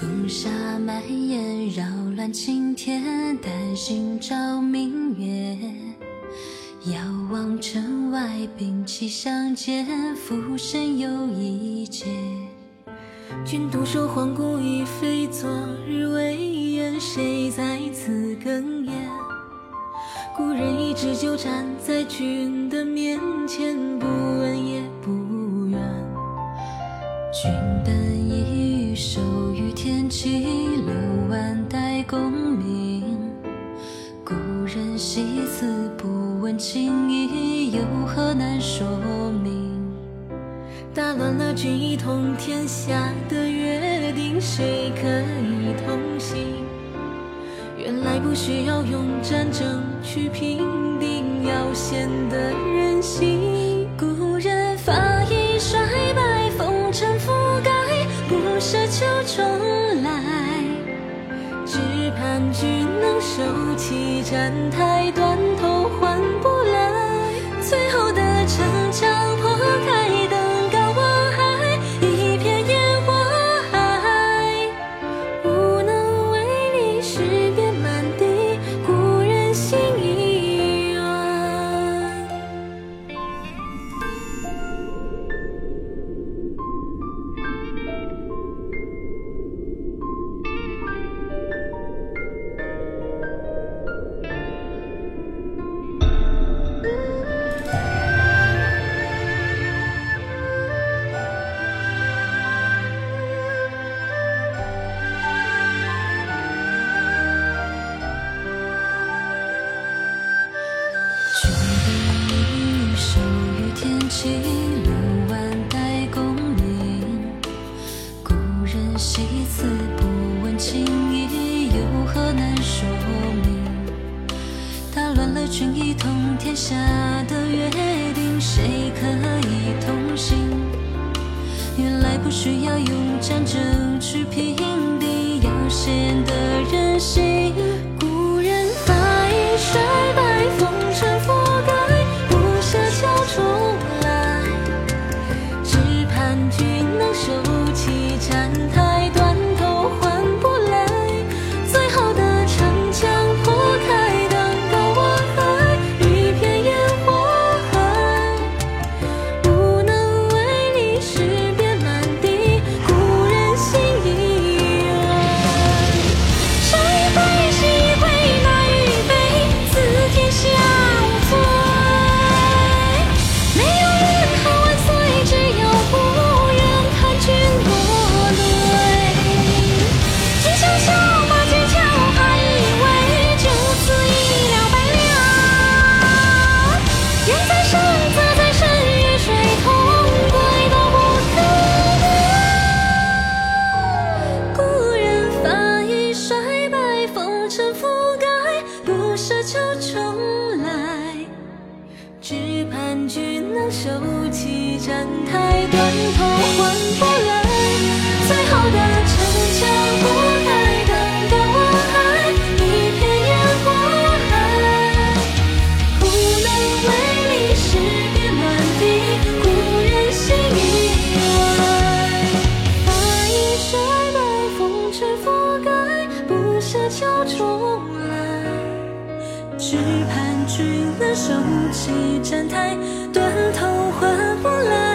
风沙蔓延，扰乱晴天，担心照明月。遥望城外，兵器相见，浮生又一劫。君独守皇宫已非昨日威严，谁在此哽咽？故人一直就站在君的面前，不问也不怨。君等，与天齐，六万代功名。故人西辞，不问情意，有何难说明？打乱了君一统天下的约定，谁可以同行？原来不需要用战争去平定要险的只能收起战台，断头换不来。最后与天齐，六万代功名。故人西辞，不问情意，有何难说明？打乱了君一统天下的约定，谁可以同行？原来不需要用战争去平定要险的人心。站台，断头换不来。最后的城墙破开，登高望海，一片烟火海。无能为力，诗遍满地，故人心已远。发已衰败，风尘覆盖，不奢求重来。只盼君能收起战台，断头换不来。